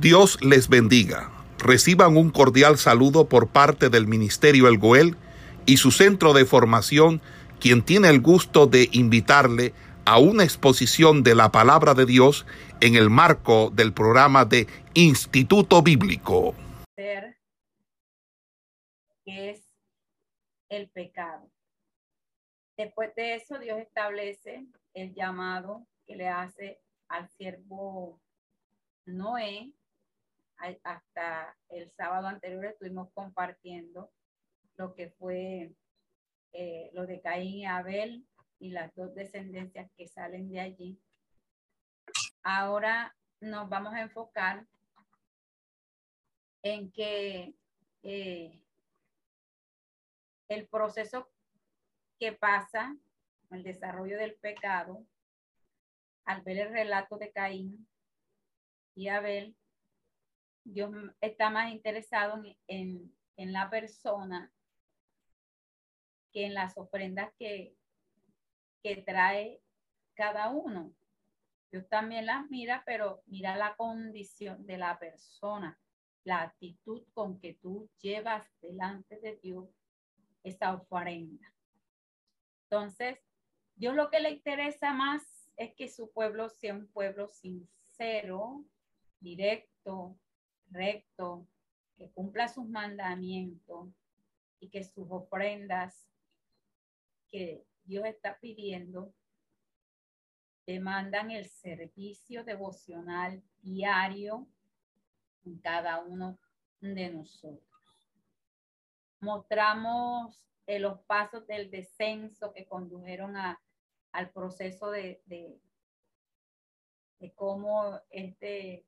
Dios les bendiga. Reciban un cordial saludo por parte del Ministerio El Goel y su centro de formación, quien tiene el gusto de invitarle a una exposición de la palabra de Dios en el marco del programa de Instituto Bíblico. ¿Qué es el pecado? Después de eso, Dios establece el llamado que le hace al siervo Noé. Hasta el sábado anterior estuvimos compartiendo lo que fue eh, lo de Caín y Abel y las dos descendencias que salen de allí. Ahora nos vamos a enfocar en que eh, el proceso que pasa, el desarrollo del pecado, al ver el relato de Caín y Abel, Dios está más interesado en, en la persona que en las ofrendas que, que trae cada uno. Dios también las mira, pero mira la condición de la persona, la actitud con que tú llevas delante de Dios esa ofrenda. Entonces, Dios lo que le interesa más es que su pueblo sea un pueblo sincero, directo, recto, que cumpla sus mandamientos y que sus ofrendas que Dios está pidiendo demandan el servicio devocional diario en cada uno de nosotros. Mostramos eh, los pasos del descenso que condujeron a, al proceso de, de, de cómo este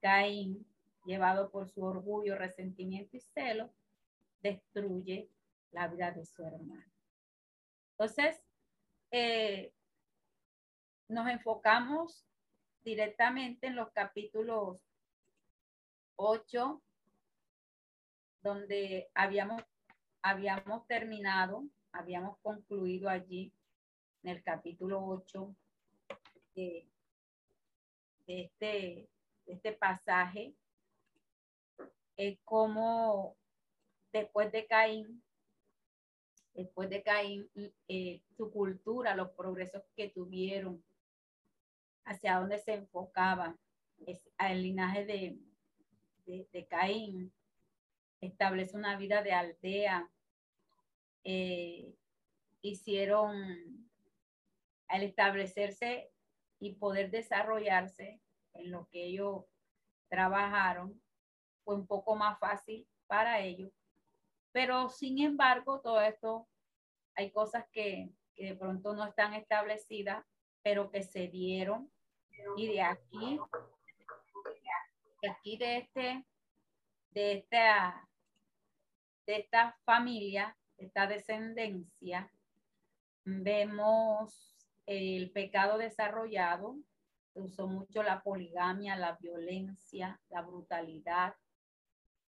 Caín, llevado por su orgullo, resentimiento y celo, destruye la vida de su hermano. Entonces, eh, nos enfocamos directamente en los capítulos 8, donde habíamos, habíamos terminado, habíamos concluido allí en el capítulo 8 de, este, este pasaje, es como después de Caín, después de Caín, eh, su cultura, los progresos que tuvieron, hacia dónde se enfocaban, es el linaje de, de, Caín, establece una vida de aldea, eh, hicieron, al establecerse y poder desarrollarse en lo que ellos trabajaron, fue un poco más fácil para ellos. Pero sin embargo, todo esto, hay cosas que, que de pronto no están establecidas pero que se dieron. Y de aquí, de aquí de este, de esta, de esta familia, esta descendencia, vemos el pecado desarrollado, usó mucho la poligamia, la violencia, la brutalidad.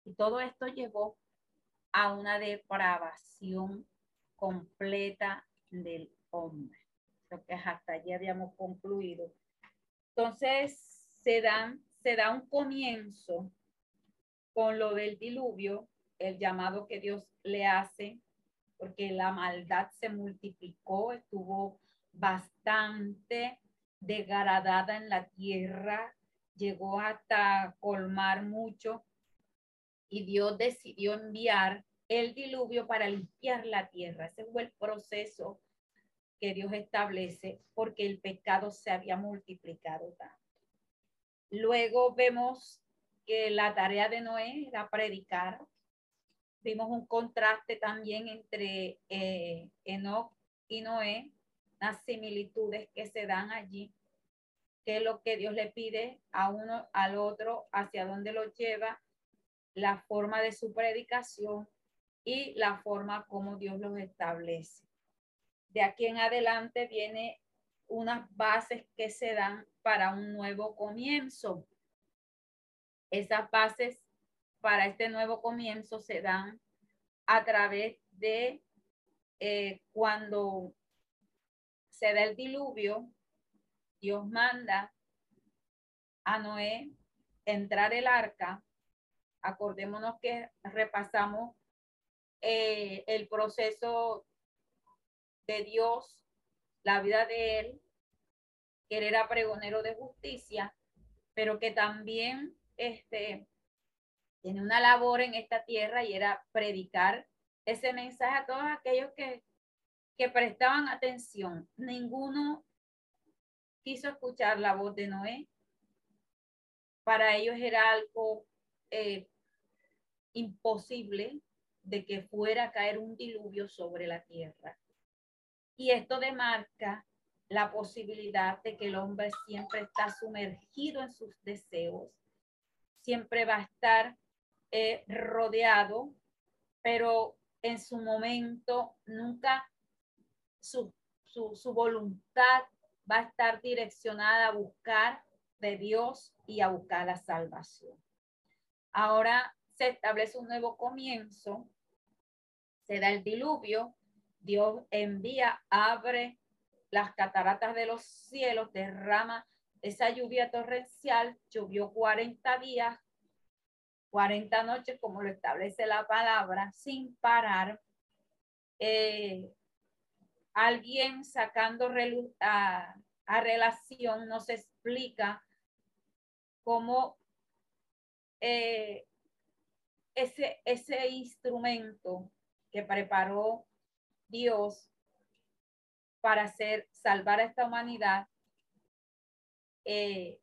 Y todo esto llevó a una depravación completa del hombre que hasta allí habíamos concluido. Entonces, se, se da un comienzo con lo del diluvio, el llamado que Dios le hace, porque la maldad se multiplicó, estuvo bastante degradada en la tierra, llegó hasta colmar mucho y Dios decidió enviar el diluvio para limpiar la tierra. Ese fue el proceso que Dios establece porque el pecado se había multiplicado tanto. Luego vemos que la tarea de Noé era predicar. Vimos un contraste también entre eh, Enoch y Noé, las similitudes que se dan allí, que es lo que Dios le pide a uno, al otro, hacia dónde lo lleva, la forma de su predicación y la forma como Dios los establece de aquí en adelante viene unas bases que se dan para un nuevo comienzo. Esas bases para este nuevo comienzo se dan a través de eh, cuando se da el diluvio, Dios manda a Noé entrar el arca, acordémonos que repasamos eh, el proceso de Dios, la vida de él, que él era pregonero de justicia, pero que también este, tiene una labor en esta tierra y era predicar ese mensaje a todos aquellos que, que prestaban atención. Ninguno quiso escuchar la voz de Noé. Para ellos era algo eh, imposible de que fuera a caer un diluvio sobre la tierra. Y esto demarca la posibilidad de que el hombre siempre está sumergido en sus deseos, siempre va a estar eh, rodeado, pero en su momento nunca su, su voluntad va a estar direccionada a buscar de Dios y a buscar la salvación. Ahora se establece un nuevo comienzo, se da el diluvio, Dios envía, abre las cataratas de los cielos, derrama esa lluvia torrencial, llovió 40 días, 40 noches, como lo establece la palabra, sin parar. Eh, alguien sacando a, a, relación nos explica cómo eh, ese, ese instrumento que preparó Dios para hacer, salvar a esta humanidad, eh,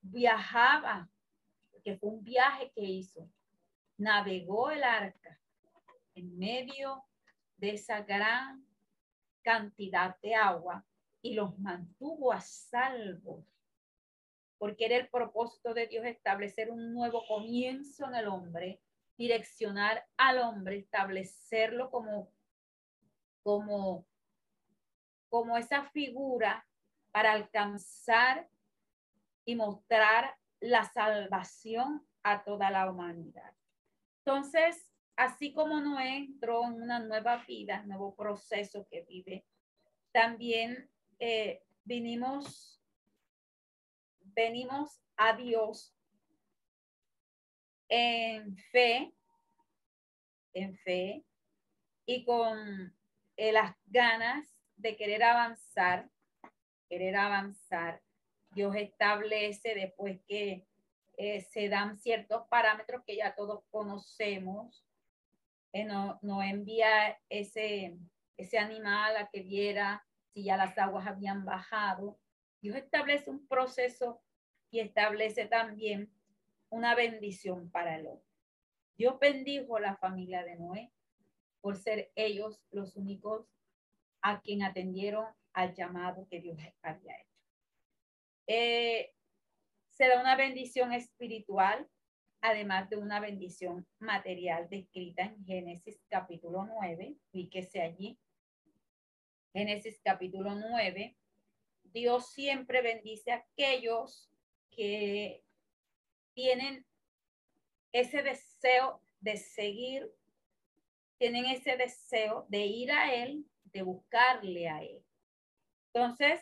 viajaba que fue un viaje que hizo, navegó el arca en medio de esa gran cantidad de agua y los mantuvo a salvo, porque era el propósito de Dios establecer un nuevo comienzo en el hombre, direccionar al hombre, establecerlo como, como, como esa figura para alcanzar y mostrar la salvación a toda la humanidad. Entonces, así como Noé entró en una nueva vida, nuevo proceso que vive, también eh, vinimos, venimos a Dios en fe, en fe y con eh, las ganas de querer avanzar, querer avanzar Dios establece después que eh, se dan ciertos parámetros que ya todos conocemos. Eh, no, no, envía ese, ese animal a que viera si ya las aguas habían bajado. Dios establece un proceso y establece también una bendición para el hombre. Dios bendijo a la familia de Noé por ser ellos los únicos a quien atendieron al llamado que Dios había hecho. Eh, se da una bendición espiritual, además de una bendición material descrita en Génesis capítulo 9, fíjese allí. Génesis capítulo 9, Dios siempre bendice a aquellos que tienen ese deseo de seguir, tienen ese deseo de ir a Él, de buscarle a Él. Entonces,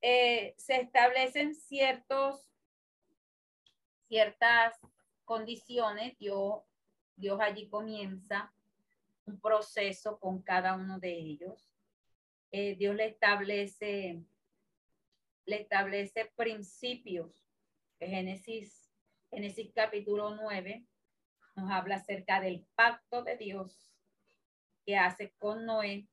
eh, se establecen ciertos, ciertas condiciones. Dios, Dios allí comienza un proceso con cada uno de ellos. Eh, Dios le establece, le establece principios. Génesis, Génesis capítulo 9 nos habla acerca del pacto de Dios que hace con Noé,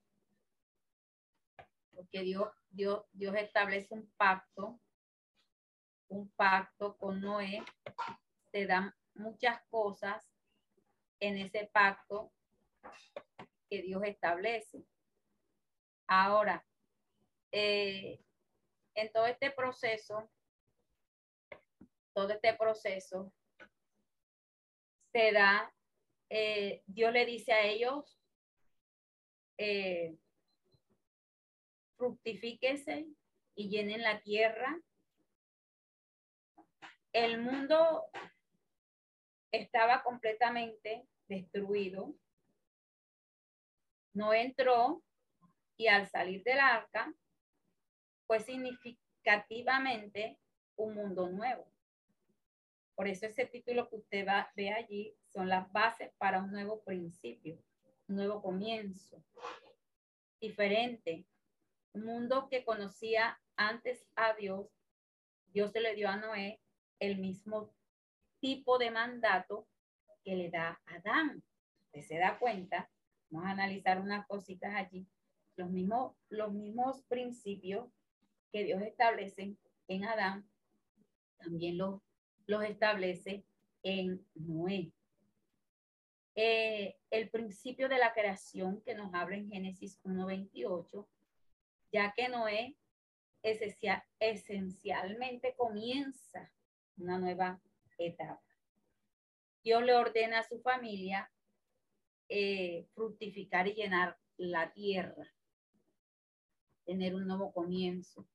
porque Dios Dios, establece un pacto, un pacto con Noé, se dan muchas cosas en ese pacto que Dios establece. Ahora, eh, en todo este proceso, todo este proceso se da, eh, Dios le dice a ellos, eh, fructifíquese y llenen la tierra. El mundo estaba completamente destruido. No entró y al salir del arca fue significativamente un mundo nuevo. Por eso ese título que usted va, ve allí son las bases para un nuevo principio, un nuevo comienzo, diferente. Un mundo que conocía antes a Dios, Dios se le dio a Noé el mismo tipo de mandato que le da a Adán. Usted se da cuenta, vamos a analizar unas cositas allí, los mismos, los mismos principios que Dios establece en Adán, también los, establece en Noé. Eh, el principio de la creación que nos habla en Génesis 1.28, ya que Noé esencialmente comienza una nueva etapa. Dios le ordena a su familia eh, fructificar y llenar la tierra, tener un nuevo comienzo.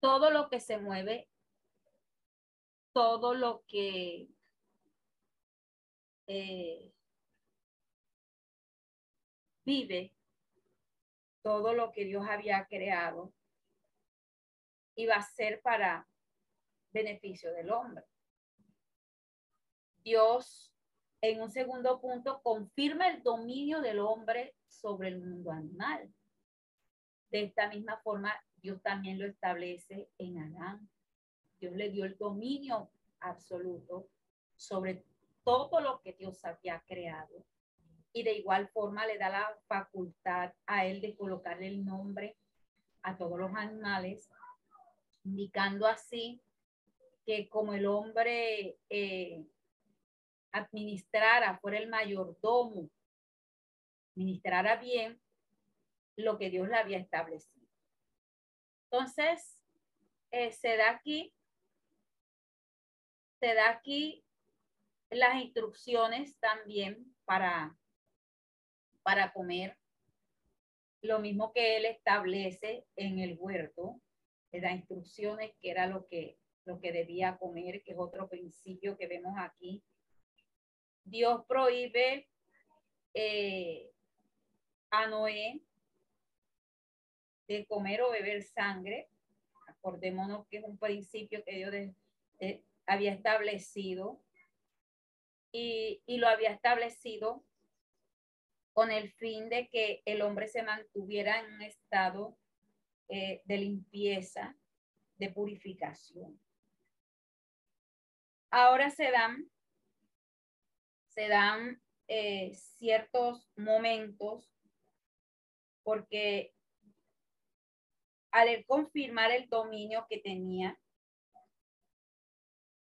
Todo lo que se mueve, todo lo que eh, vive, todo lo que Dios había creado, iba a ser para beneficio del hombre. Dios, en un segundo punto, confirma el dominio del hombre sobre el mundo animal. De esta misma forma, Dios también lo establece en Adán. Dios le dio el dominio absoluto sobre todo lo que Dios había creado. Y de igual forma le da la facultad a él de colocarle el nombre a todos los animales, indicando así que como el hombre eh, administrara, fuera el mayordomo, administrara bien lo que Dios le había establecido. Entonces, eh, se da aquí, se da aquí las instrucciones también para, para comer, lo mismo que él establece en el huerto, le da instrucciones que era lo que, lo que debía comer, que es otro principio que vemos aquí. Dios prohíbe eh, a Noé de comer o beber sangre. Acordémonos que es un principio que Dios había establecido y, lo había establecido con el fin de que el hombre se mantuviera en un estado eh, de limpieza, de purificación. Ahora se dan se dan eh, ciertos momentos porque al confirmar el dominio que tenía,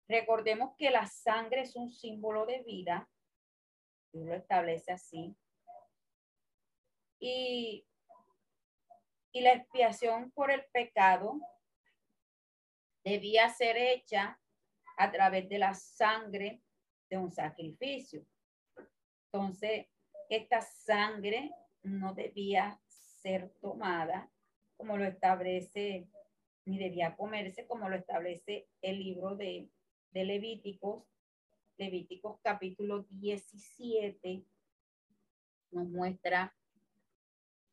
recordemos que la sangre es un símbolo de vida, lo establece así, y, y la expiación por el pecado debía ser hecha a través de la sangre de un sacrificio. Entonces, esta sangre no debía ser tomada como lo establece, ni debía comerse como lo establece el libro de, de Levíticos. Levíticos capítulo 17 nos muestra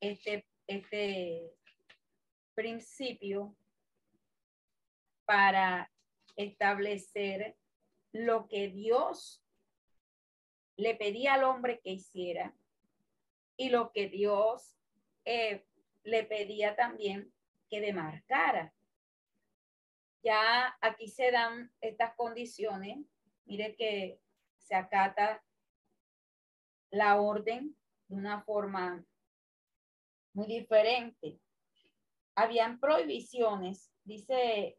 este, este principio para establecer lo que Dios le pedía al hombre que hiciera y lo que Dios eh, le pedía también que demarcara. Ya aquí se dan estas condiciones. Mire que se acata la orden de una forma muy diferente. Habían prohibiciones, dice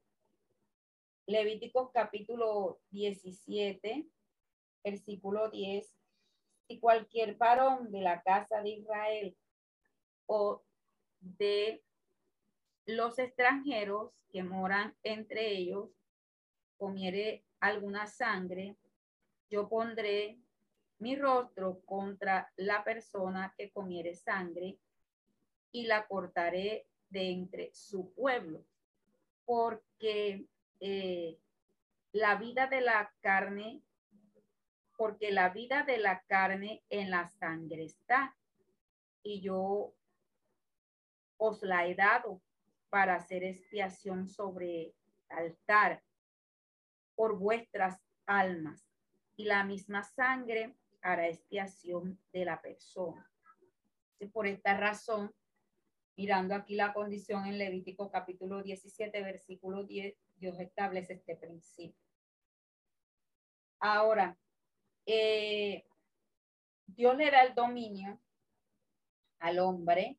Levíticos capítulo 17, versículo 10. Si cualquier varón de la casa de Israel o de los extranjeros que moran entre ellos comiere alguna sangre, yo pondré mi rostro contra la persona que comiere sangre y la cortaré de entre su pueblo, porque eh, la vida de la carne, porque la vida de la carne en la sangre está. Y yo os la he dado para hacer expiación sobre altar por vuestras almas y la misma sangre hará expiación de la persona. Por esta razón, mirando aquí la condición en Levítico capítulo 17, versículo 10, Dios establece este principio. Ahora, eh, Dios le da el dominio al hombre,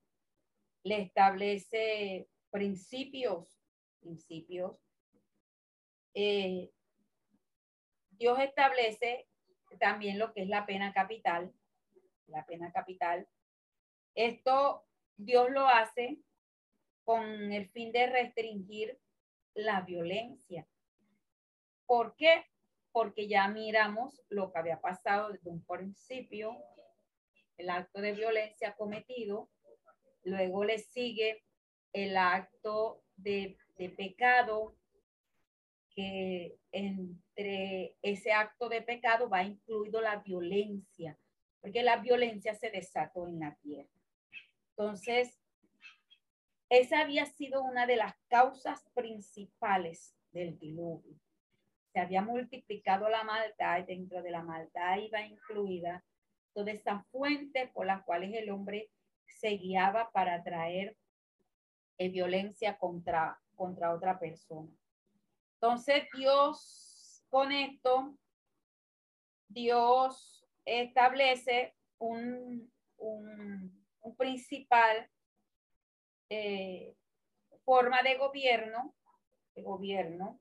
le establece principios, principios. Eh, Dios establece también lo que es la pena capital, la pena capital. Esto Dios lo hace con el fin de restringir la violencia. ¿Por qué? Porque ya miramos lo que había pasado desde un principio, el acto de violencia cometido, luego le sigue el acto de, pecado que entre ese acto de pecado va incluido la violencia, porque la violencia se desató en la tierra. Entonces, esa había sido una de las causas principales del diluvio. Se había multiplicado la maldad y dentro de la maldad iba incluida toda esa fuente por las cuales el hombre se guiaba para traer eh, violencia contra, contra otra persona. Entonces Dios con esto, Dios establece un, un, principal eh, forma de gobierno, de gobierno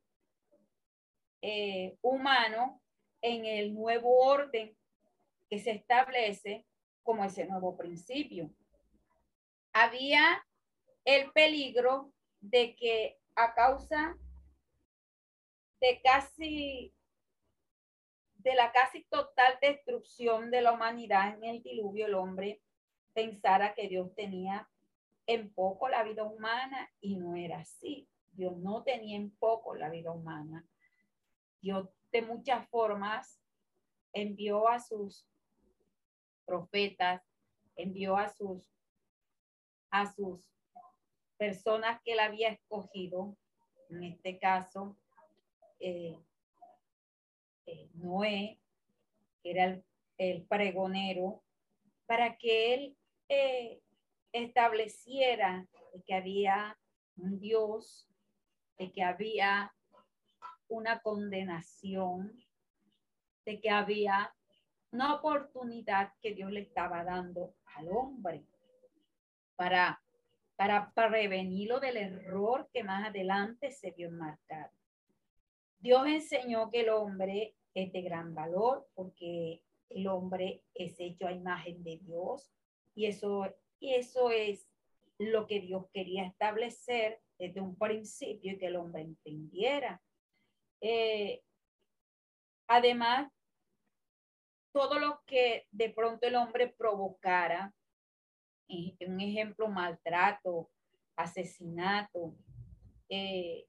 eh, humano en el nuevo orden que se establece como ese nuevo principio. Había el peligro de que a causa de casi de la casi total destrucción de la humanidad en el diluvio, el hombre pensara que Dios tenía en poco la vida humana y no era así. Dios no tenía en poco la vida humana. Dios de muchas formas envió a sus profetas, envió a sus a sus personas que él había escogido, en este caso eh, eh, Noé, que era el, pregonero, para que él eh, estableciera que había un Dios, de que había una condenación, de que había una oportunidad que Dios le estaba dando al hombre para, para prevenirlo del error que más adelante se vio enmarcado. Dios enseñó que el hombre es de gran valor porque el hombre es hecho a imagen de Dios y eso, y eso es lo que Dios quería establecer desde un principio y que el hombre entendiera. Eh, además, todo lo que de pronto el hombre provocara, un ejemplo, maltrato, asesinato, eh,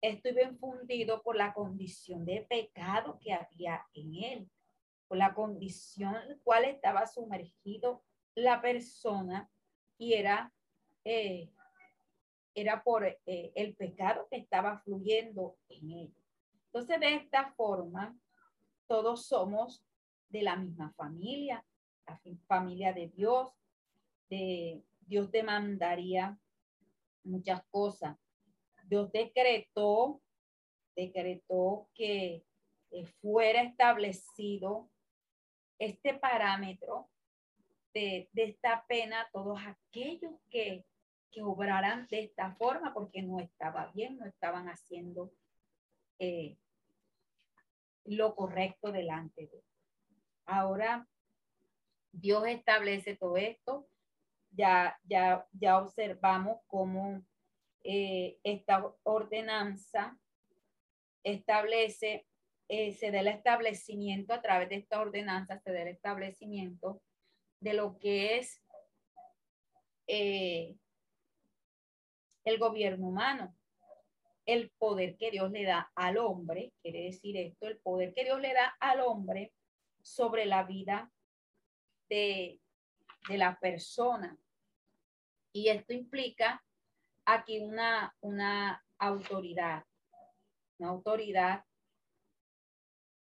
estuve infundido por la condición de pecado que había en él, por la condición en la cual estaba sumergido la persona y era, eh, era por eh, el pecado que estaba fluyendo en él. Entonces, de esta forma, todos somos de la misma familia, familia de Dios. De, Dios demandaría muchas cosas Dios decretó, decretó que eh, fuera establecido este parámetro de, esta pena todos aquellos que, que obraran de esta forma porque no estaba bien, no estaban haciendo eh, lo correcto delante de Ahora Dios establece todo esto. Ya, ya, ya observamos cómo eh, esta ordenanza establece, eh, se da el establecimiento a través de esta ordenanza, se da el establecimiento de lo que es eh, el gobierno humano, el poder que Dios le da al hombre, quiere decir esto, el poder que Dios le da al hombre sobre la vida de, de la persona. Y esto implica aquí una, una, autoridad, una autoridad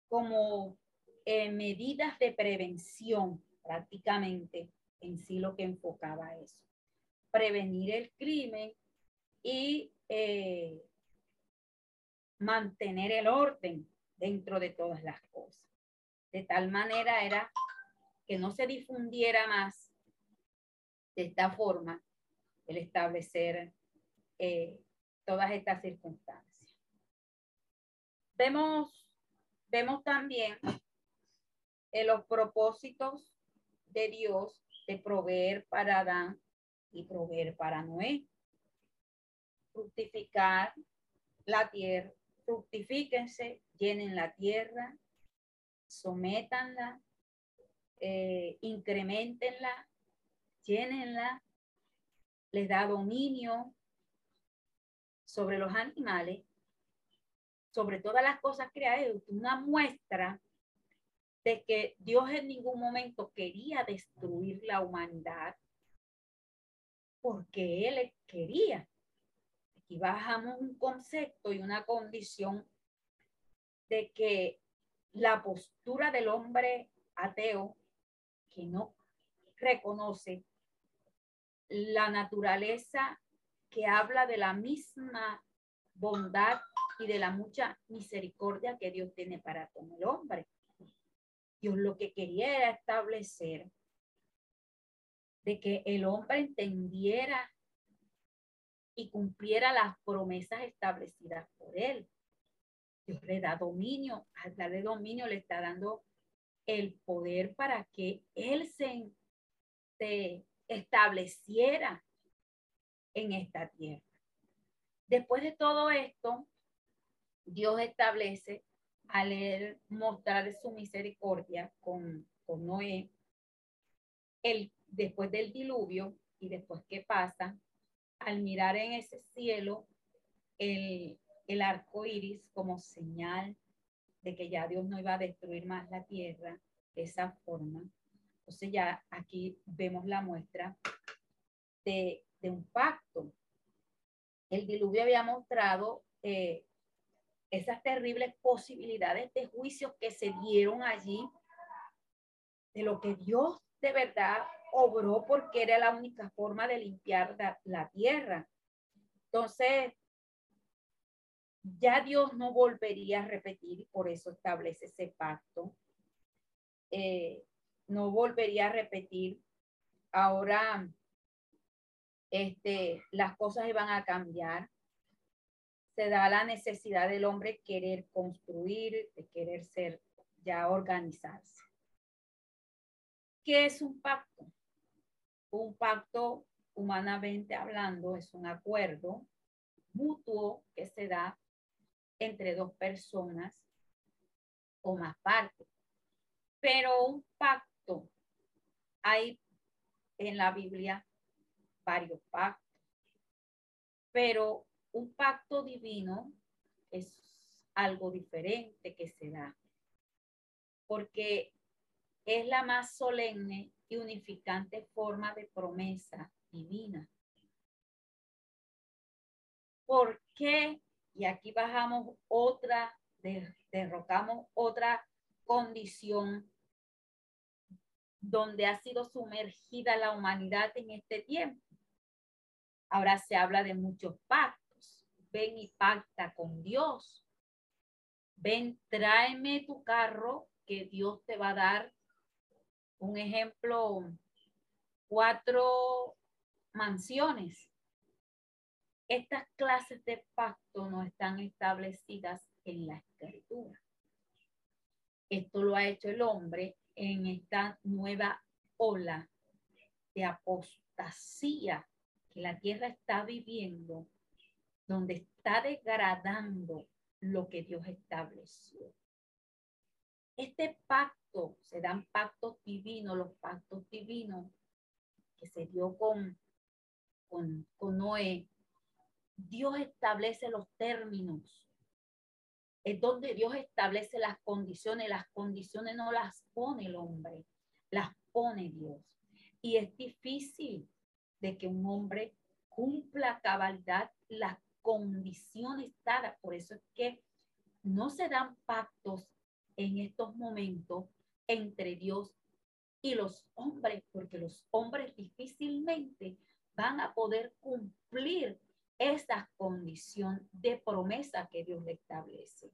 como medidas de prevención prácticamente en sí lo que enfocaba eso. Prevenir el crimen y eh, mantener el orden dentro de todas las cosas. De tal manera era que no se difundiera más de esta forma el establecer eh, todas estas circunstancias. Vemos, vemos también en los propósitos de Dios de proveer para Adán y proveer para Noé. Fructificar la tierra, fructifíquense, llenen la tierra, sométanla, eh, incrementenla, llénenla, les da dominio sobre los animales, sobre todas las cosas creadas, una muestra de que Dios en ningún momento quería destruir la humanidad porque Él quería. Aquí bajamos un concepto y una condición de que la postura del hombre ateo que no reconoce la naturaleza que habla de la misma bondad y de la mucha misericordia que Dios tiene para con el hombre. Dios lo que quería era establecer de que el hombre entendiera y cumpliera las promesas establecidas por él. Dios le da dominio, al darle dominio le está dando el poder para que él se, estableciera en esta tierra. Después de todo esto, Dios establece al mostrar su misericordia con, con Noé, el, después del diluvio y después que pasa, al mirar en ese cielo el, el arco iris como señal que ya Dios no iba a destruir más la tierra de esa forma. Entonces ya aquí vemos la muestra de, de un pacto. El diluvio había mostrado eh, esas terribles posibilidades de juicios que se dieron allí, de lo que Dios de verdad obró porque era la única forma de limpiar la, tierra. Entonces, ya Dios no volvería a repetir, por eso establece ese pacto. Eh, no volvería a repetir. Ahora, este, las cosas iban a cambiar se da la necesidad del hombre querer construir, de querer ser, ya organizarse. ¿Qué es un pacto? Un pacto, humanamente hablando, es un acuerdo mutuo que se da entre dos personas o más partes. Pero un pacto, hay en la Biblia varios pactos, pero un pacto divino es algo diferente que se da, porque es la más solemne y unificante forma de promesa divina. ¿Por qué? Y aquí bajamos otra, derrocamos otra condición donde ha sido sumergida la humanidad en este tiempo. Ahora se habla de muchos pactos ven y pacta con Dios. Ven, tráeme tu carro que Dios te va a dar. Un ejemplo, cuatro mansiones. Estas clases de pacto no están establecidas en la escritura. Esto lo ha hecho el hombre en esta nueva ola de apostasía que la tierra está viviendo donde está degradando lo que Dios estableció. Este pacto, se dan pactos divinos, los pactos divinos que se dio con, con, con Noé. Dios establece los términos. Es donde Dios establece las condiciones. Las condiciones no las pone el hombre, las pone Dios. Y es difícil de que un hombre cumpla cabalidad las condiciones dadas. Por eso es que no se dan pactos en estos momentos entre Dios y los hombres, porque los hombres difícilmente van a poder cumplir esa condición de promesa que Dios le establece.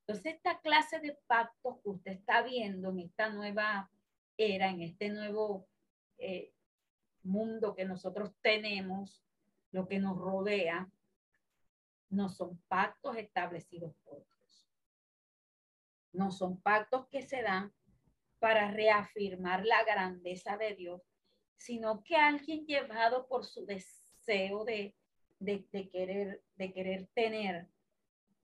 Entonces, esta clase de pactos que usted está viendo en esta nueva era, en este nuevo eh, mundo que nosotros tenemos, lo que nos rodea, no son pactos establecidos por Dios. No son pactos que se dan para reafirmar la grandeza de Dios, sino que alguien llevado por su deseo de, querer, de querer tener,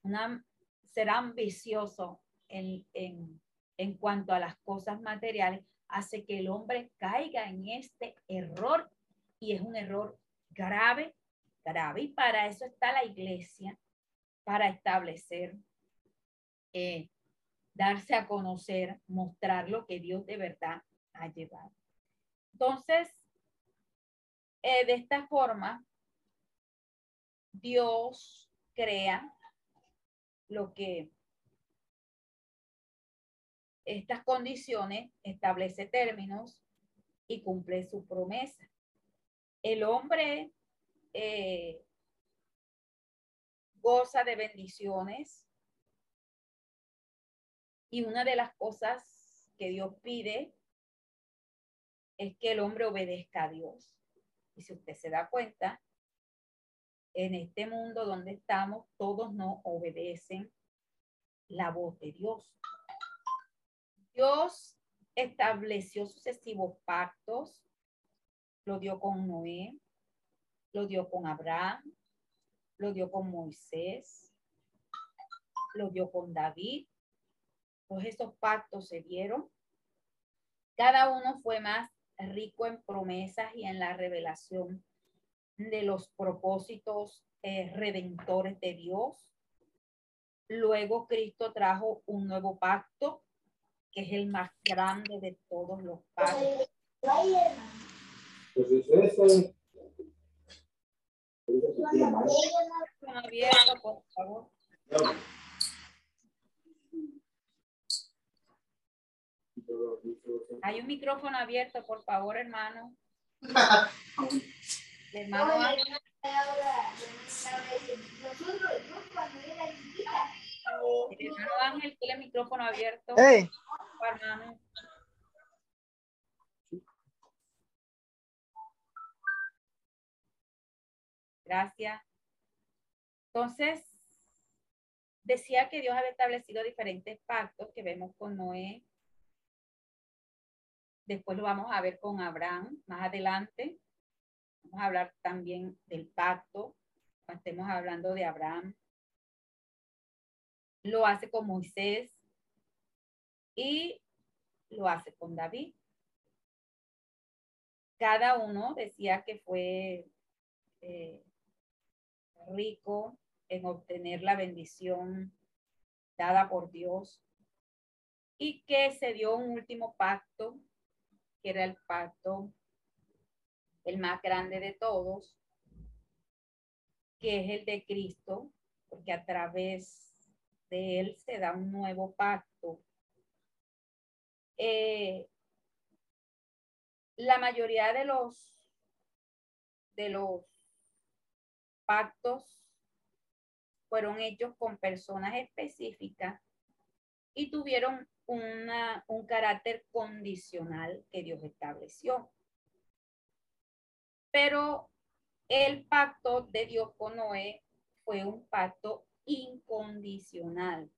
una, ser ambicioso en, en cuanto a las cosas materiales, hace que el hombre caiga en este error y es un error grave, grave. Y para eso está la iglesia, para establecer, eh, darse a conocer, mostrar lo que Dios de verdad ha llevado. Entonces, eh, de esta forma, Dios crea lo que estas condiciones, establece términos y cumple su promesa. El hombre eh, goza de bendiciones y una de las cosas que Dios pide es que el hombre obedezca a Dios. Y si usted se da cuenta, en este mundo donde estamos, todos no obedecen la voz de Dios. Dios estableció sucesivos pactos, lo dio con Noé, lo dio con Abraham, lo dio con Moisés, lo dio con David. Todos esos pactos se dieron. Cada uno fue más rico en promesas y en la revelación de los propósitos eh, redentores de Dios. Luego Cristo trajo un nuevo pacto que es el más grande de todos los padres. Hay un micrófono abierto, por favor, hermano. hermano hermano Ángel tiene el micrófono abierto. Gracias. Entonces, decía que Dios había establecido diferentes pactos que vemos con Noé. Después lo vamos a ver con Abraham más adelante. Vamos a hablar también del pacto, cuando estemos hablando de Abraham lo hace con Moisés y lo hace con David. Cada uno decía que fue eh, rico en obtener la bendición dada por Dios y que se dio un último pacto, que era el pacto el más grande de todos, que es el de Cristo, porque a través de él se da un nuevo pacto. Eh, la mayoría de los de los pactos fueron hechos con personas específicas y tuvieron una, un carácter condicional que Dios estableció. Pero el pacto de Dios con Noé fue un pacto incondicional,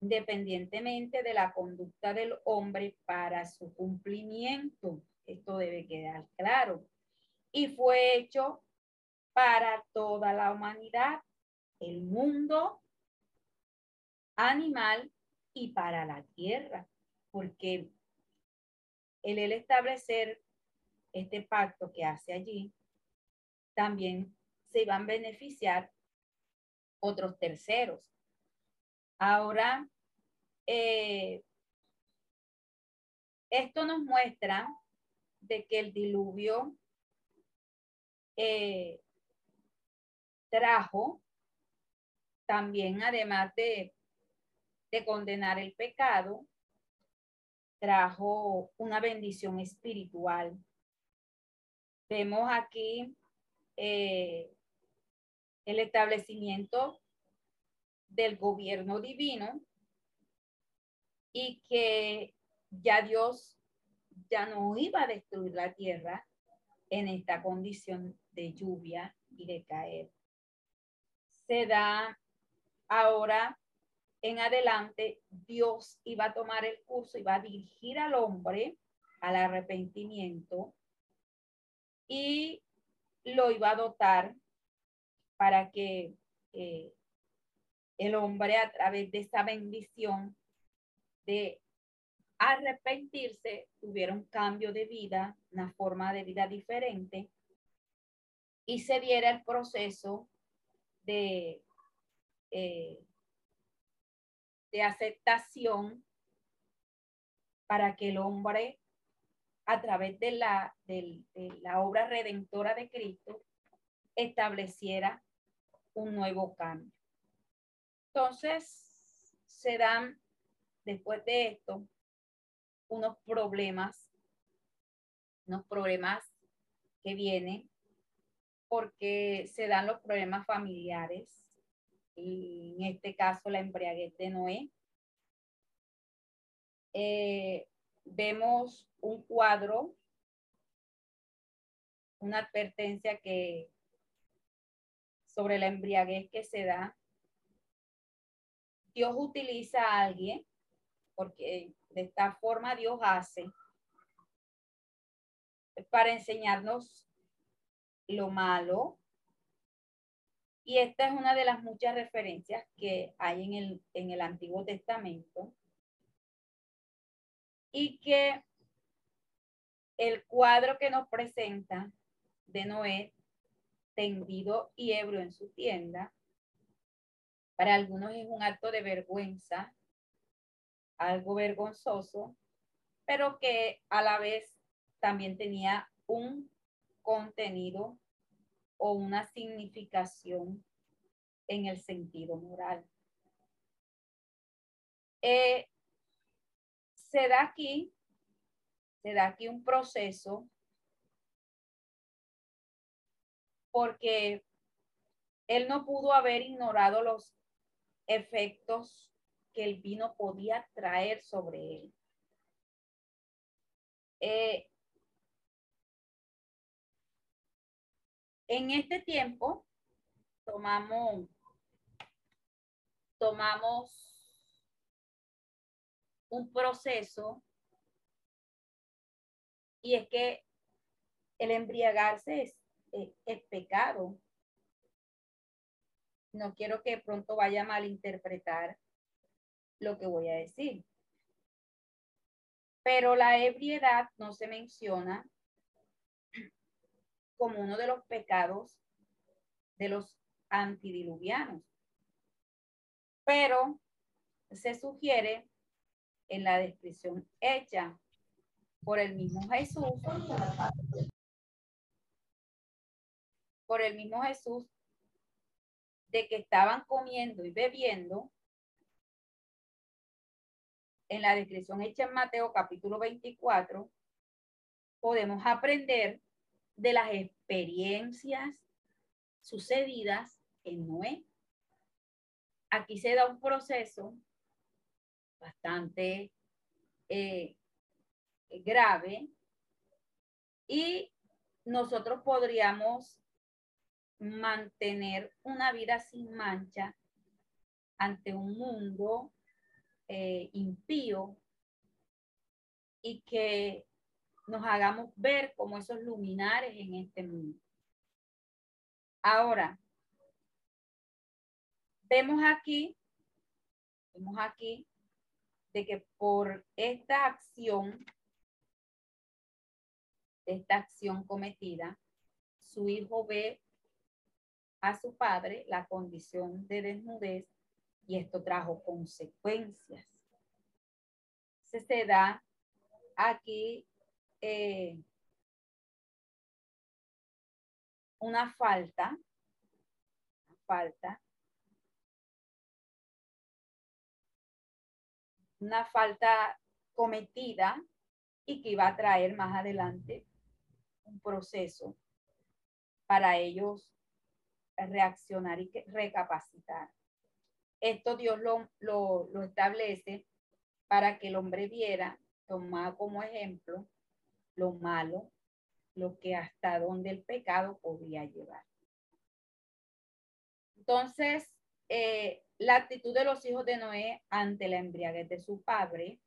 independientemente de la conducta del hombre para su cumplimiento. Esto debe quedar claro. Y fue hecho para toda la humanidad, el mundo animal y para la tierra, porque el, establecer este pacto que hace allí, también se van a beneficiar otros terceros. Ahora, eh, esto nos muestra de que el diluvio eh, trajo también, además de, de condenar el pecado, trajo una bendición espiritual. Vemos aquí eh, el establecimiento del gobierno divino y que ya Dios ya no iba a destruir la tierra en esta condición de lluvia y de caer. Se da ahora en adelante, Dios iba a tomar el curso, y va a dirigir al hombre al arrepentimiento y lo iba a dotar para que eh, el hombre a través de esa bendición de arrepentirse tuviera un cambio de vida, una forma de vida diferente y se diera el proceso de, eh, de aceptación para que el hombre, a través de la, de la obra redentora de Cristo, estableciera un nuevo cambio. Entonces, se dan después de esto unos problemas, unos problemas que vienen porque se dan los problemas familiares, y en este caso la embriaguez de Noé. Eh, vemos un cuadro, una advertencia que sobre la embriaguez que se da. Dios utiliza a alguien, porque de esta forma Dios hace, para enseñarnos lo malo. Y esta es una de las muchas referencias que hay en el, en el Antiguo Testamento. Y que el cuadro que nos presenta de Noé, tendido y ebrio en su tienda, para algunos es un acto de vergüenza, algo vergonzoso, pero que a la vez también tenía un contenido o una significación en el sentido moral. Eh, se da aquí, se da aquí un proceso porque él no pudo haber ignorado los efectos que el vino podía traer sobre él. Eh, En este tiempo tomamos, tomamos un proceso y es que el embriagarse es, es, pecado. No quiero que pronto vaya a malinterpretar lo que voy a decir. Pero la ebriedad no se menciona como uno de los pecados de los antidiluvianos. Pero se sugiere en la descripción hecha por el mismo Jesús, por el mismo Jesús, de que estaban comiendo y bebiendo, en la descripción hecha en Mateo capítulo 24, podemos aprender de las experiencias sucedidas en Noé. Aquí se da un proceso bastante eh, grave y nosotros podríamos mantener una vida sin mancha ante un mundo eh, impío y que nos hagamos ver como esos luminares en este mundo. Ahora, vemos aquí, vemos aquí de que por esta acción, esta acción cometida, su hijo ve a su padre la condición de desnudez y esto trajo consecuencias. Se, da aquí eh, una falta, falta, una falta cometida y que iba a traer más adelante un proceso para ellos reaccionar y recapacitar. Esto Dios lo, lo, establece para que el hombre viera, tomar como ejemplo, lo malo, lo que hasta donde el pecado podía llevar. Entonces, eh, la actitud de los hijos de Noé ante la embriaguez de su padre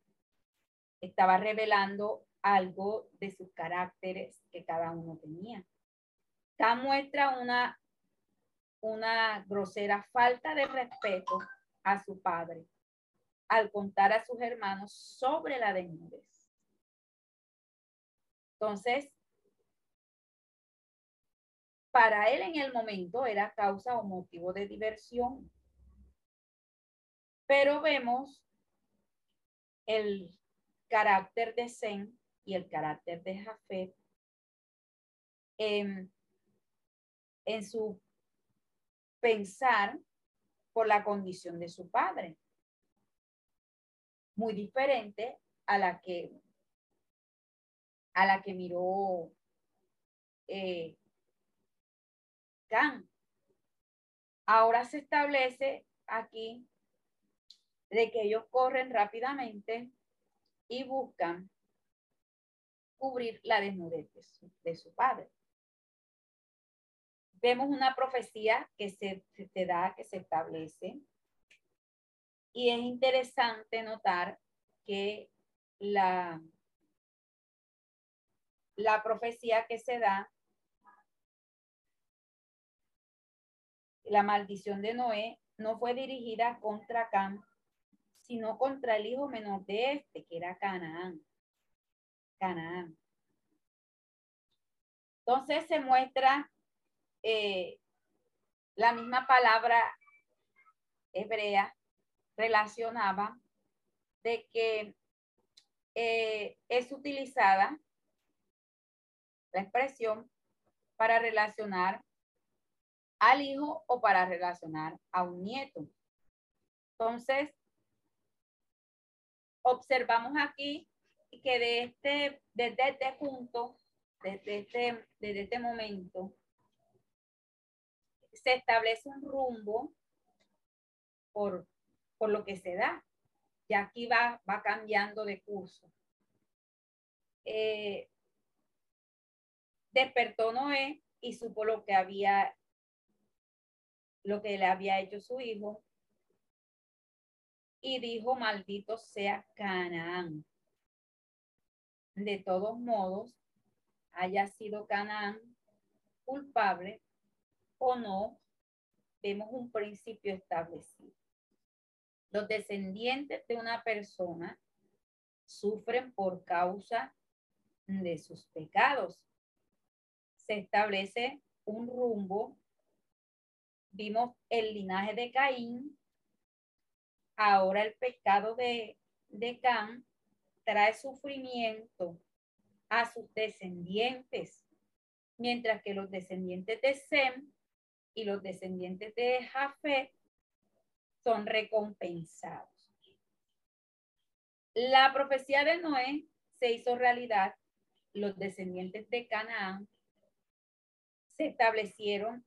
estaba revelando algo de sus caracteres que cada uno tenía. Esta muestra una, una grosera falta de respeto a su padre al contar a sus hermanos sobre la desnudez. Entonces, para él en el momento era causa o motivo de diversión. Pero vemos el carácter de Zen y el carácter de Jafet en, en su pensar por la condición de su padre. Muy diferente a la que a la que miró eh, Ahora se establece aquí de que ellos corren rápidamente y buscan cubrir la desnudez de su, padre. Vemos una profecía que se, da, que se establece, y es interesante notar que la, la profecía que se da la maldición de Noé no fue dirigida contra Cam, sino contra el hijo menor de este, que era Canaán. Canaán. Entonces se muestra eh, la misma palabra hebrea relacionaba de que eh, es utilizada la expresión para relacionar al hijo o para relacionar a un nieto. Entonces, observamos aquí que de este, desde este punto, desde este, desde este momento, se establece un rumbo por, por lo que se da. Y aquí va, va cambiando de curso. Eh, despertó Noé y supo lo que había lo que le había hecho su hijo. Y dijo, maldito sea Canaán. De todos modos, haya sido Canaán culpable o no, vemos un principio establecido. Los descendientes de una persona sufren por causa de sus pecados. Se establece un rumbo vimos el linaje de Caín, ahora el pecado de, de Can trae sufrimiento a sus descendientes, mientras que los descendientes de Sem y los descendientes de Jafet son recompensados. La profecía de Noé se hizo realidad. Los descendientes de Canaán se establecieron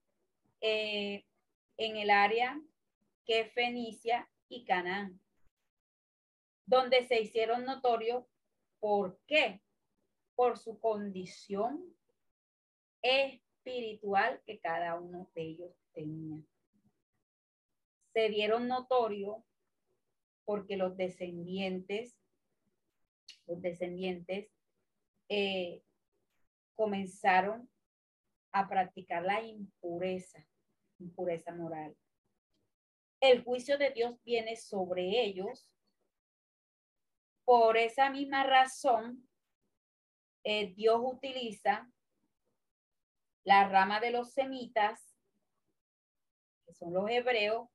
eh, en el área que Fenicia y Canaán, donde se hicieron notorios. ¿Por qué? Por su condición espiritual que cada uno de ellos tenía. Se dieron notorio porque los descendientes, los descendientes eh, comenzaron a practicar la impureza impureza moral. El juicio de Dios viene sobre ellos. Por esa misma razón, eh, Dios utiliza la rama de los semitas, que son los hebreos,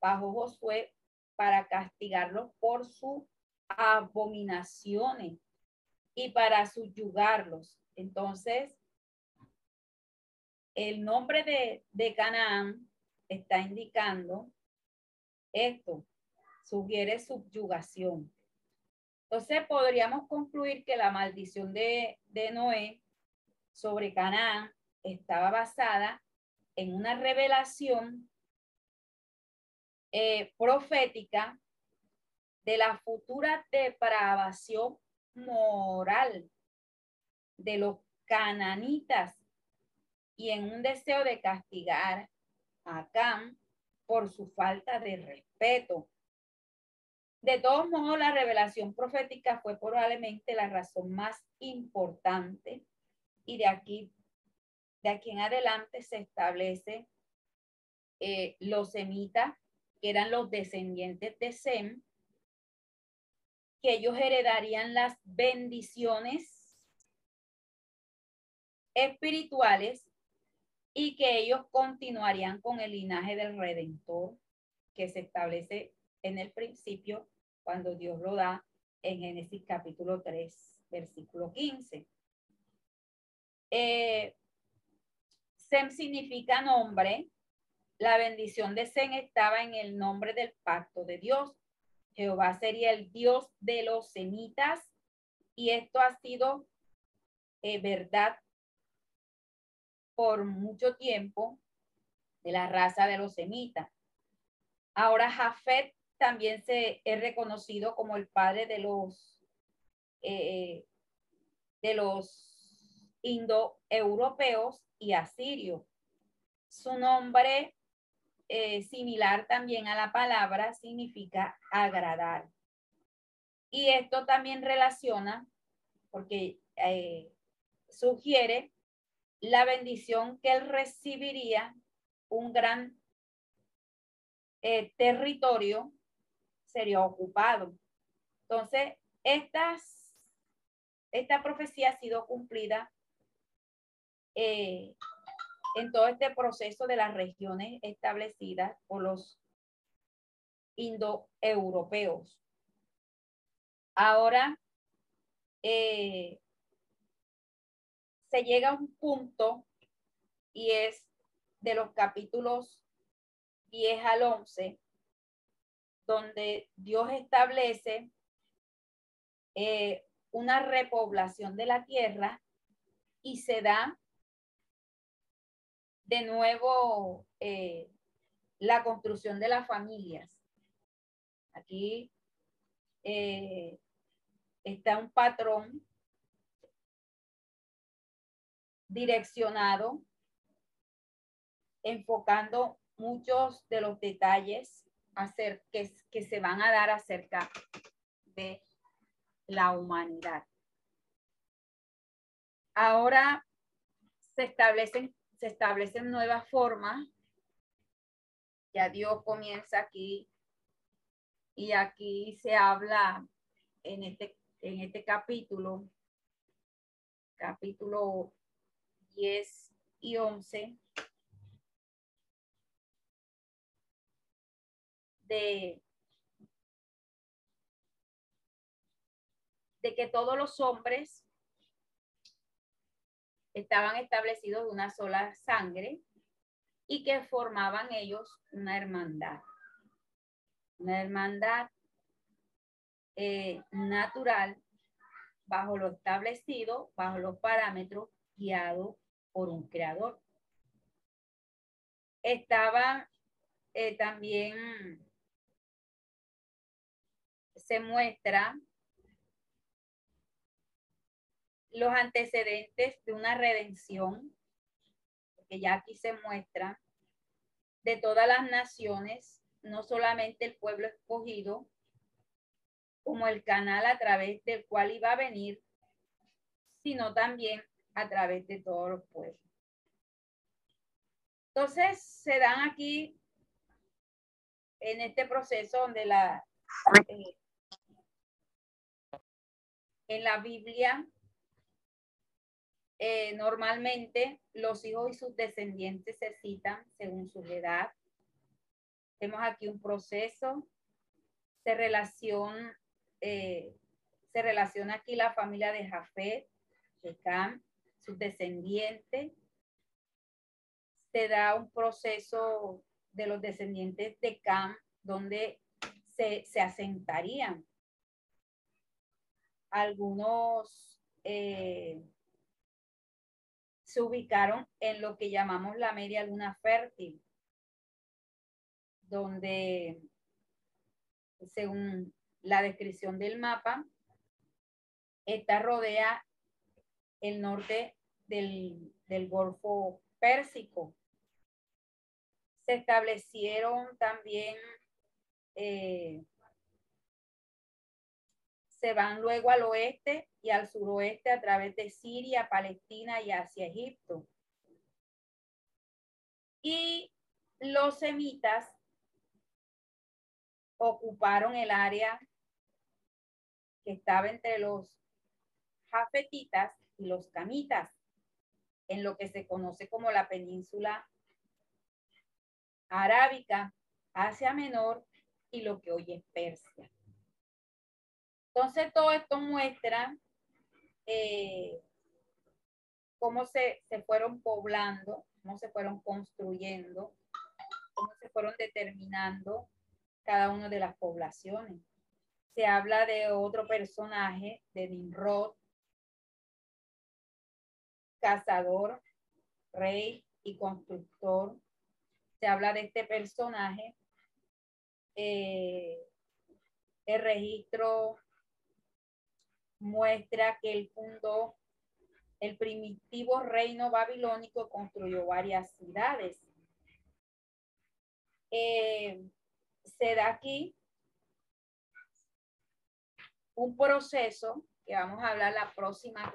bajo Josué, para castigarlos por sus abominaciones y para subyugarlos. Entonces, el nombre de, Canaán está indicando esto, sugiere subyugación. Entonces podríamos concluir que la maldición de, de Noé sobre Canaán estaba basada en una revelación eh, profética de la futura depravación moral de los cananitas y en un deseo de castigar a Cam por su falta de respeto. De todos modos, la revelación profética fue probablemente la razón más importante y de aquí, de aquí en adelante se establece eh, los semitas, que eran los descendientes de Sem, que ellos heredarían las bendiciones espirituales y que ellos continuarían con el linaje del Redentor que se establece en el principio cuando Dios lo da en Génesis capítulo 3, versículo 15. Eh, Sem significa nombre. La bendición de Sem estaba en el nombre del pacto de Dios. Jehová sería el Dios de los semitas y esto ha sido eh, verdad por mucho tiempo de la raza de los semitas. Ahora Jafet también se es reconocido como el padre de los eh, de los indoeuropeos y asirios. Su nombre eh, similar también a la palabra significa agradar. Y esto también relaciona, porque eh, sugiere la bendición que él recibiría, un gran eh, territorio sería ocupado. Entonces, estas, esta profecía ha sido cumplida eh, en todo este proceso de las regiones establecidas por los indoeuropeos. Ahora, eh, se llega a un punto y es de los capítulos 10 al 11, donde Dios establece eh, una repoblación de la tierra y se da de nuevo eh, la construcción de las familias. Aquí eh, está un patrón direccionado, enfocando muchos de los detalles que, que se van a dar acerca de la humanidad. Ahora se establecen, se establecen nuevas formas. Ya Dios comienza aquí y aquí se habla en este, en este capítulo, capítulo 10 y 11 de, de que todos los hombres estaban establecidos de una sola sangre y que formaban ellos una hermandad. Una hermandad eh, natural bajo lo establecido, bajo los parámetros guiados por un creador. Estaba eh, también, se muestra los antecedentes de una redención, que ya aquí se muestra, de todas las naciones, no solamente el pueblo escogido, como el canal a través del cual iba a venir, sino también a través de todos los pueblos. Entonces, se dan aquí, en este proceso donde la, eh, en la Biblia, eh, normalmente los hijos y sus descendientes se citan según su edad. Tenemos aquí un proceso, se relaciona, eh, se relaciona aquí la familia de Jafet, de Cam, sus descendientes, se da un proceso de los descendientes de Cam, donde se, se asentarían. Algunos eh, se ubicaron en lo que llamamos la media luna fértil, donde según la descripción del mapa, esta rodea el norte del, Golfo Pérsico. Se establecieron también, eh, se van luego al oeste y al suroeste a través de Siria, Palestina y hacia Egipto. Y los semitas ocuparon el área que estaba entre los jafetitas los camitas, en lo que se conoce como la península arábica, Asia Menor y lo que hoy es Persia. Entonces, todo esto muestra eh, cómo se, se fueron poblando, cómo se fueron construyendo, cómo se fueron determinando cada una de las poblaciones. Se habla de otro personaje, de Nimrod, cazador, rey y constructor. Se habla de este personaje. Eh, el registro muestra que él fundó el primitivo reino babilónico, construyó varias ciudades. Eh, se da aquí un proceso que vamos a hablar la próxima,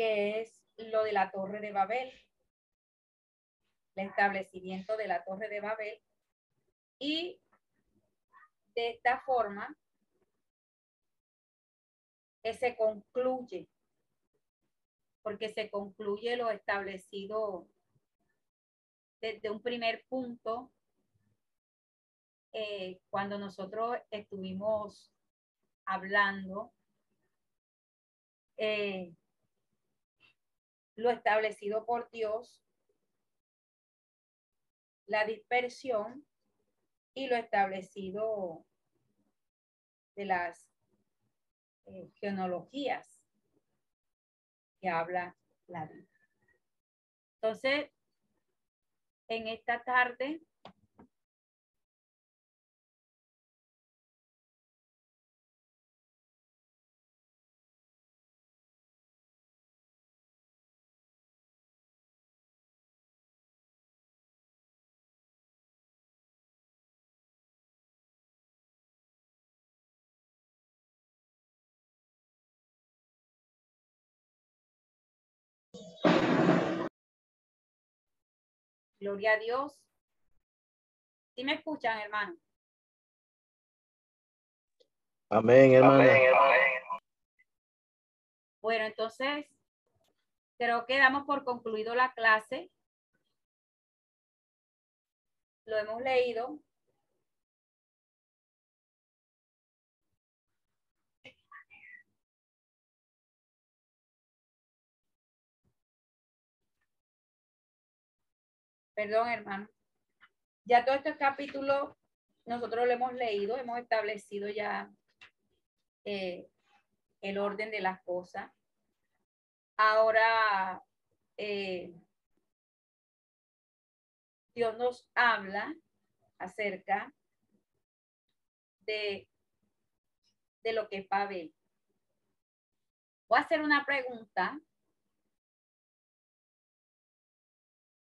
que es lo de la Torre de Babel, el establecimiento de la Torre de Babel. Y de esta forma que se concluye, porque se concluye lo establecido desde un primer punto, eh, cuando nosotros estuvimos hablando, eh, lo establecido por Dios, la dispersión y lo establecido de las eh, genealogías que habla la Biblia. Entonces, en esta tarde. Gloria a Dios. ¿Sí me escuchan, hermano? Amén, hermano. Bueno, entonces, creo que damos por concluido la clase. Lo hemos leído. Perdón, hermano. Ya todo este capítulo nosotros lo hemos leído, hemos establecido ya eh, el orden de las cosas. Ahora, eh, Dios nos habla acerca de, de lo que es Pavel. Voy a hacer una pregunta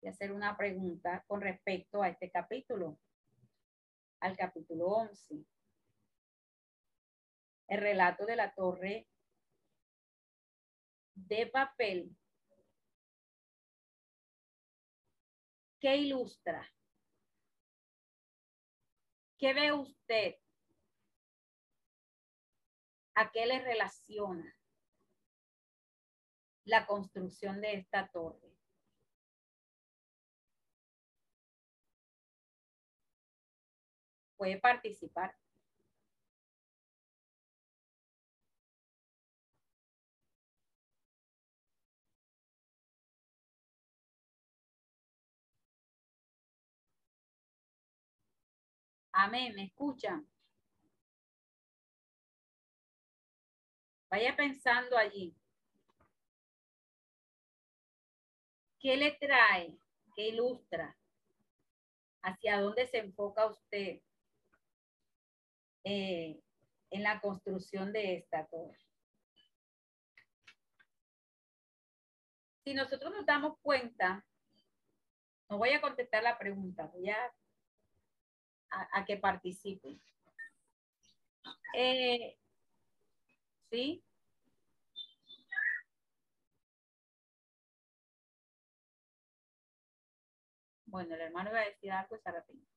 de hacer una pregunta con respecto a este capítulo, al capítulo 11. El relato de la torre de papel ¿Qué ilustra? ¿Qué ve usted? ¿A qué le relaciona la construcción de esta torre? puede participar. Amén, ¿me escuchan? Vaya pensando allí. ¿Qué le trae? ¿Qué ilustra? ¿Hacia dónde se enfoca usted? Eh, en la construcción de esta torre? Si nosotros nos damos cuenta, no voy a contestar la pregunta, voy a, a, que participe. Eh, ¿Sí? Bueno, el hermano va a decir algo, Sarapín.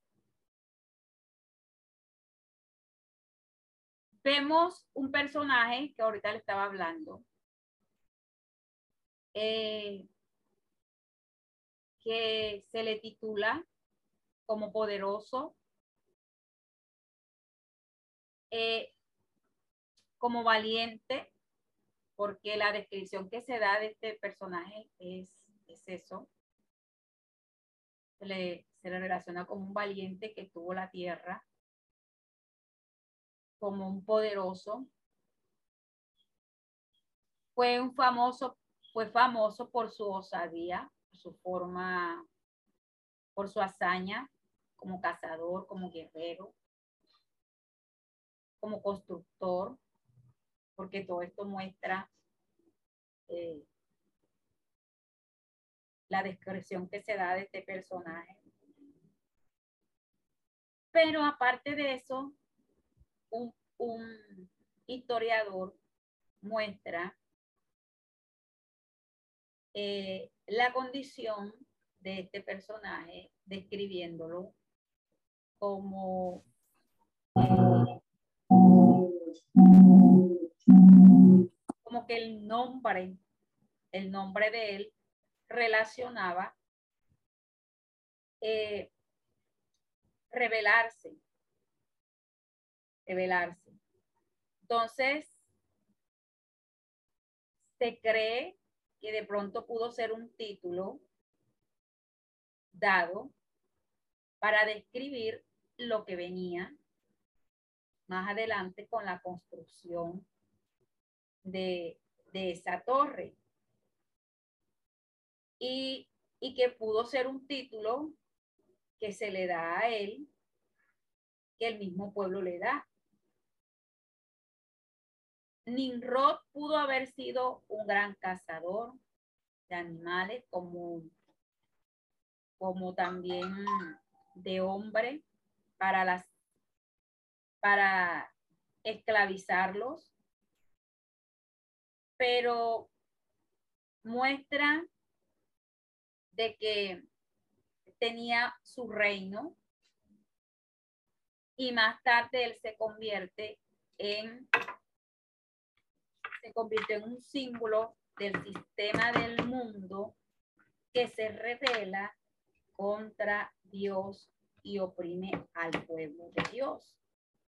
Vemos un personaje que ahorita le estaba hablando, eh, que se le titula como poderoso, eh, como valiente, porque la descripción que se da de este personaje es, es eso, se le, relaciona como un valiente que tuvo la tierra, como un poderoso. Fue un famoso, fue famoso por su osadía, por su forma, por su hazaña como cazador, como guerrero, como constructor, porque todo esto muestra eh, la descripción que se da de este personaje. Pero aparte de eso, un, historiador muestra eh, la condición de este personaje, describiéndolo como como que el nombre, el nombre de él relacionaba eh, revelarse, revelarse. Entonces, se cree que de pronto pudo ser un título dado para describir lo que venía más adelante con la construcción de, de esa torre y, que pudo ser un título que se le da a él, que el mismo pueblo le da. Nimrod pudo haber sido un gran cazador de animales, como, como también de hombre para las para esclavizarlos, pero muestra de que tenía su reino y más tarde él se convierte en se convirtió en un símbolo del sistema del mundo que se revela contra Dios y oprime al pueblo de Dios.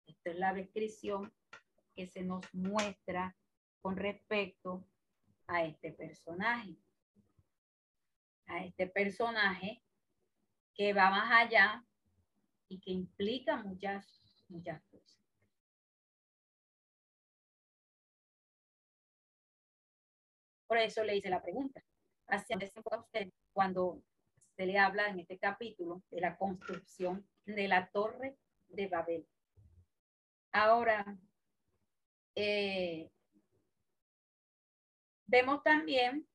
Esta es la descripción que se nos muestra con respecto a este personaje a este personaje que va más allá y que implica muchas, muchas cosas. Por eso le hice la pregunta. ¿Hacia dónde se usted cuando se le habla en este capítulo de la construcción de la torre de Babel? Ahora, eh, vemos también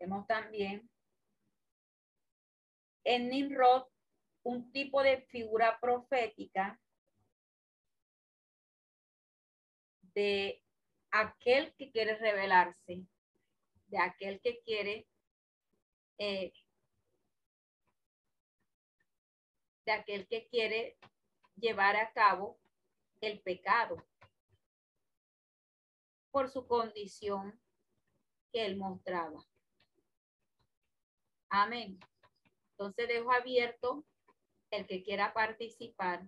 Vemos también en Nimrod un tipo de figura profética de aquel que quiere revelarse, de aquel que quiere eh, de aquel que quiere llevar a cabo el pecado por su condición que él mostraba. Amén. Entonces dejo abierto el que quiera participar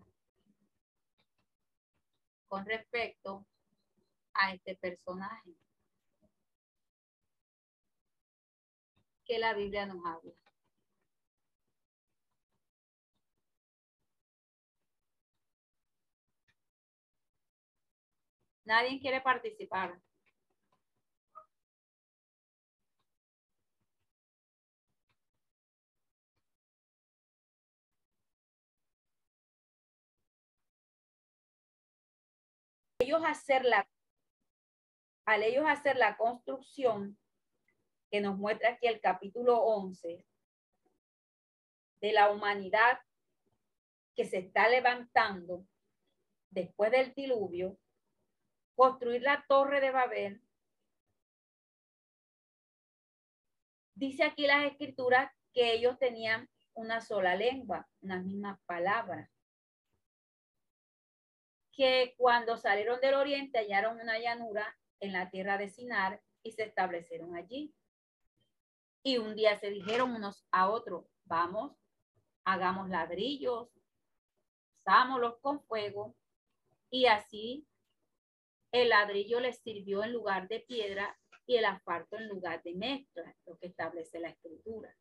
con respecto a este personaje que la Biblia nos habla. Nadie quiere participar. ellos hacer la al ellos hacer la construcción, que nos muestra aquí el capítulo 11, de la humanidad que se está levantando después del diluvio, construir la torre de Babel, dice aquí las escrituras que ellos tenían una sola lengua, unas mismas palabras. Que cuando salieron del oriente hallaron una llanura en la tierra de Sinar y se establecieron allí. Y un día se dijeron unos a otros, vamos, hagamos ladrillos, usámoslos con fuego y así el ladrillo les sirvió en lugar de piedra y el asfalto en lugar de mezcla, lo que establece la escritura.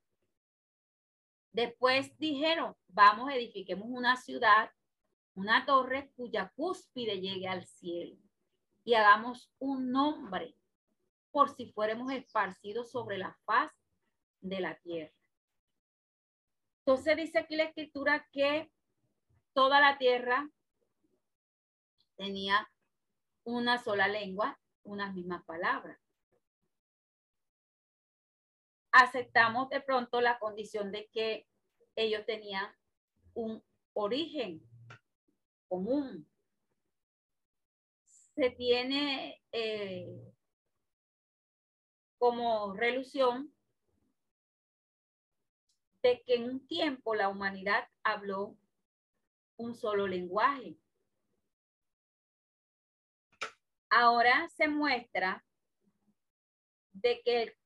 Después dijeron, vamos, edifiquemos una ciudad, una torre cuya cúspide llegue al cielo y hagamos un nombre por si fuéramos esparcidos sobre la faz de la tierra. Entonces dice aquí la escritura que toda la tierra tenía una sola lengua, unas mismas palabras. Aceptamos de pronto la condición de que ellos tenían un origen común. Se tiene eh, como relución de que en un tiempo la humanidad habló un solo lenguaje. Ahora se muestra de que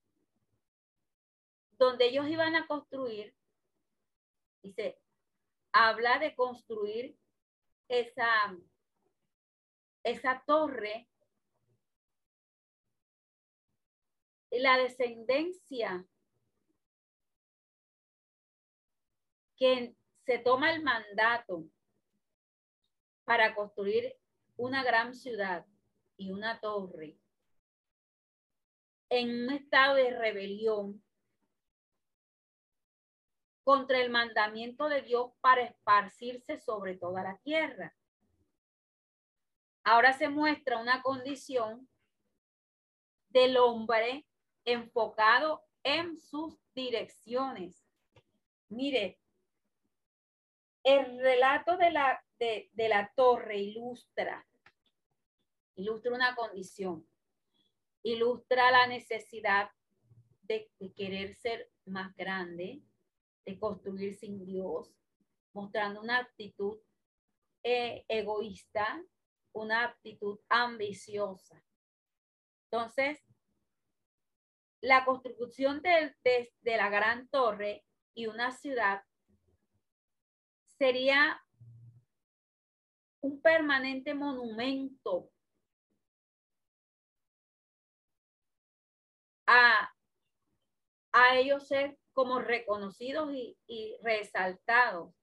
donde ellos iban a construir, dice, habla de construir esa, esa torre, la descendencia que se toma el mandato para construir una gran ciudad y una torre en un estado de rebelión contra el mandamiento de Dios para esparcirse sobre toda la tierra. Ahora se muestra una condición del hombre enfocado en sus direcciones. Mire, el relato de la, de, la torre ilustra ilustra una condición, ilustra la necesidad de, querer ser más grande, de construir sin Dios, mostrando una actitud eh, egoísta, una actitud ambiciosa. Entonces, la construcción de, la gran torre y una ciudad sería un permanente monumento a, ellos ser como reconocidos y, y resaltados.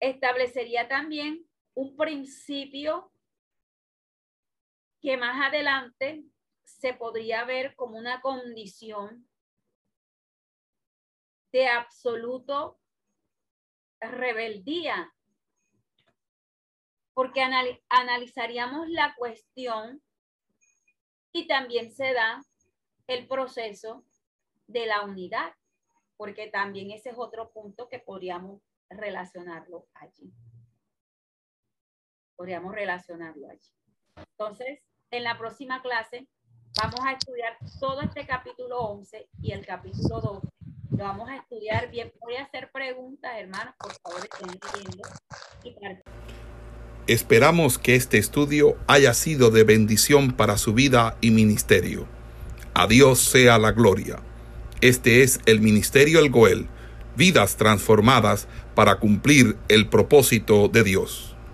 Establecería también un principio que más adelante se podría ver como una condición de absoluto rebeldía, porque analizaríamos la cuestión y también se da el proceso de la unidad, porque también ese es otro punto que podríamos relacionarlo allí. Podríamos relacionarlo allí. Entonces, en la próxima clase vamos a estudiar todo este capítulo 11 y el capítulo 12. Lo vamos a estudiar bien. Voy a hacer preguntas, hermanos, por favor, estén viendo y Esperamos que este estudio haya sido de bendición para su vida y ministerio. A Dios sea la gloria. Este es el Ministerio El Goel, vidas transformadas para cumplir el propósito de Dios.